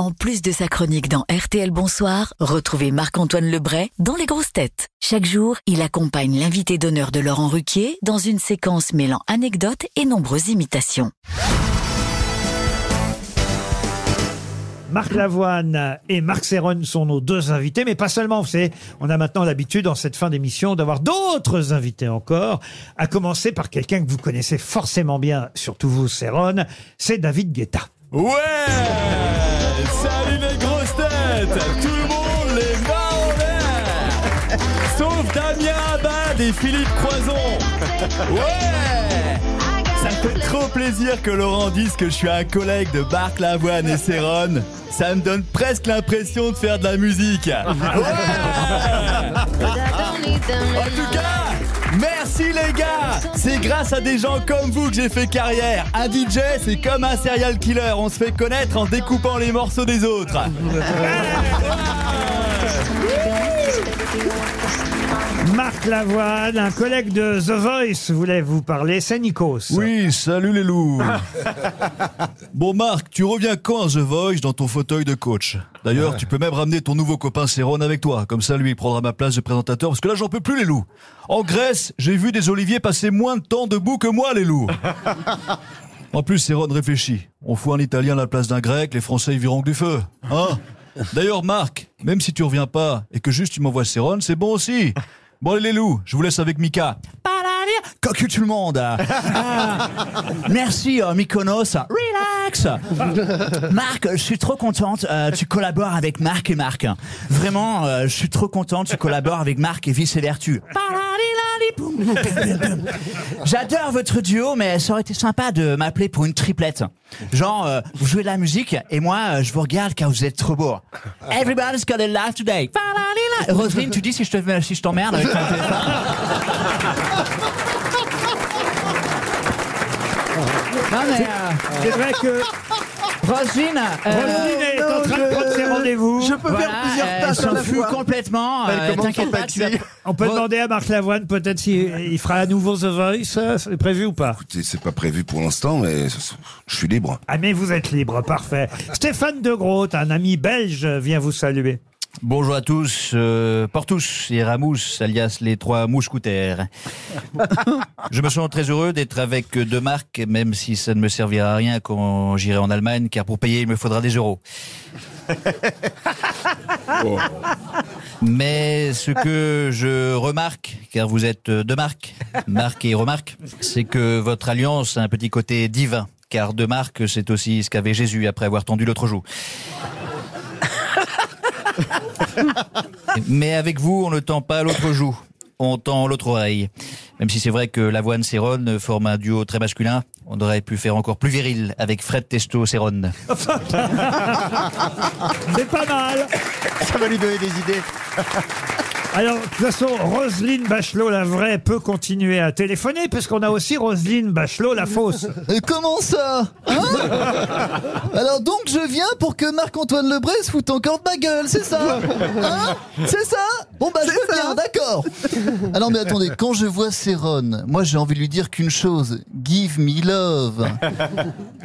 En plus de sa chronique dans RTL Bonsoir, retrouvez Marc-Antoine Lebray dans Les Grosses Têtes. Chaque jour, il accompagne l'invité d'honneur de Laurent Ruquier dans une séquence mêlant anecdotes et nombreuses imitations. Marc Lavoine et Marc Serron sont nos deux invités, mais pas seulement. Vous savez, on a maintenant l'habitude, en cette fin d'émission, d'avoir d'autres invités encore, à commencer par quelqu'un que vous connaissez forcément bien, surtout vous, Serron, c'est David Guetta. Ouais! Salut les grosses têtes! Tout le monde les mains en l'air Sauf Damien Abad et Philippe Croison. Ouais! Ça me fait trop plaisir que Laurent dise que je suis un collègue de Marc Lavoine et Céron. Ça me donne presque l'impression de faire de la musique. Ouais! En tout cas, merci les gars C'est grâce à des gens comme vous que j'ai fait carrière. Un DJ, c'est comme un serial killer. On se fait connaître en découpant les morceaux des autres. Marc Lavoine, un collègue de The Voice voulait vous parler, c'est Nikos. Oui, salut les loups. bon Marc, tu reviens quand à The Voice dans ton fauteuil de coach? D'ailleurs, tu peux même ramener ton nouveau copain Céron avec toi, comme ça lui il prendra ma place de présentateur, parce que là j'en peux plus les loups. En Grèce, j'ai vu des oliviers passer moins de temps debout que moi les loups. En plus, Céron réfléchit. On fout un Italien à la place d'un Grec, les Français ils viront que du feu. Hein D'ailleurs, Marc, même si tu reviens pas et que juste tu m'envoies Céron, c'est bon aussi. Bon, allez les loups, je vous laisse avec Mika. Cocu tout le monde. Ah, merci euh, Mykonos. Relax. Marc, je suis trop contente. euh, tu collabores avec Marc et Marc. Vraiment, euh, je suis trop contente. Tu collabores avec Marc et Vice et Vertu. J'adore votre duo, mais ça aurait été sympa de m'appeler pour une triplette. Genre, euh, vous jouez de la musique et moi, euh, je vous regarde car vous êtes trop beau. Everybody's got a laugh today. Roselyne, tu dis si je te- si je t'emmerde avec ton téléphone Non mais euh, C'est vrai que Roselyne, euh, Roselyne est en train de prendre ses rendez-vous. Je peux voilà, faire plusieurs tâches à s'en la fois. complètement. Elle euh, commence T'inquiète pas, tu vas-. On peut demander à Marc Lavoine peut-être s'il il fera à nouveau The Voice, c'est prévu ou pas? Écoutez, c'est pas prévu pour l'instant, mais je suis libre. Ah mais vous êtes libre, parfait. Stéphane De Groot, un ami belge, vient vous saluer. Bonjour à tous, euh, Portus et Ramous, alias les trois mousquetaires. Je me sens très heureux d'être avec deux marques, même si ça ne me servira à rien quand j'irai en Allemagne, car pour payer, il me faudra des euros. Mais ce que je remarque, car vous êtes deux marques, Marc et Remarque, c'est que votre alliance a un petit côté divin, car deux marques, c'est aussi ce qu'avait Jésus après avoir tendu l'autre joue. Mais avec vous, on ne tend pas l'autre joue, on tend l'autre oreille. Même si c'est vrai que l'avoine Céron forme un duo très masculin, on aurait pu faire encore plus viril avec Fred Testo Céron. C'est pas mal Ça va lui donner des idées. Alors, de toute façon, Roselyne Bachelot, la vraie, peut continuer à téléphoner, parce qu'on a aussi Roselyne Bachelot, la fausse. Comment ça Hein Alors donc je viens pour que Marc-Antoine Lebray se foute encore de ma gueule, c'est ça Hein C'est ça Bon bah je veux bien, d'accord Alors mais attendez, quand je vois Céron, moi j'ai envie de lui dire qu'une chose, give me love.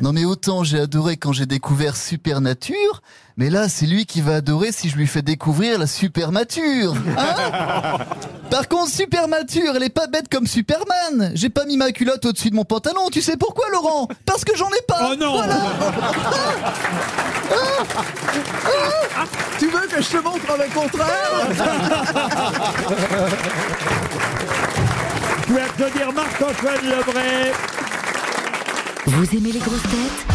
Non mais autant j'ai adoré quand j'ai découvert Supernature, mais là c'est lui qui va adorer si je lui fais découvrir la Supermature. Hein Par contre Supermature, elle est pas bête comme Superman. J'ai pas mis ma culotte au-dessus de mon pantalon, tu sais pourquoi Laurent? Parce que j'en ai pas. Oh non Voilà. Tu veux que je te montre le contraire? Vous pouvez applaudir Marc-Antoine Lebray. Vous aimez les grosses têtes?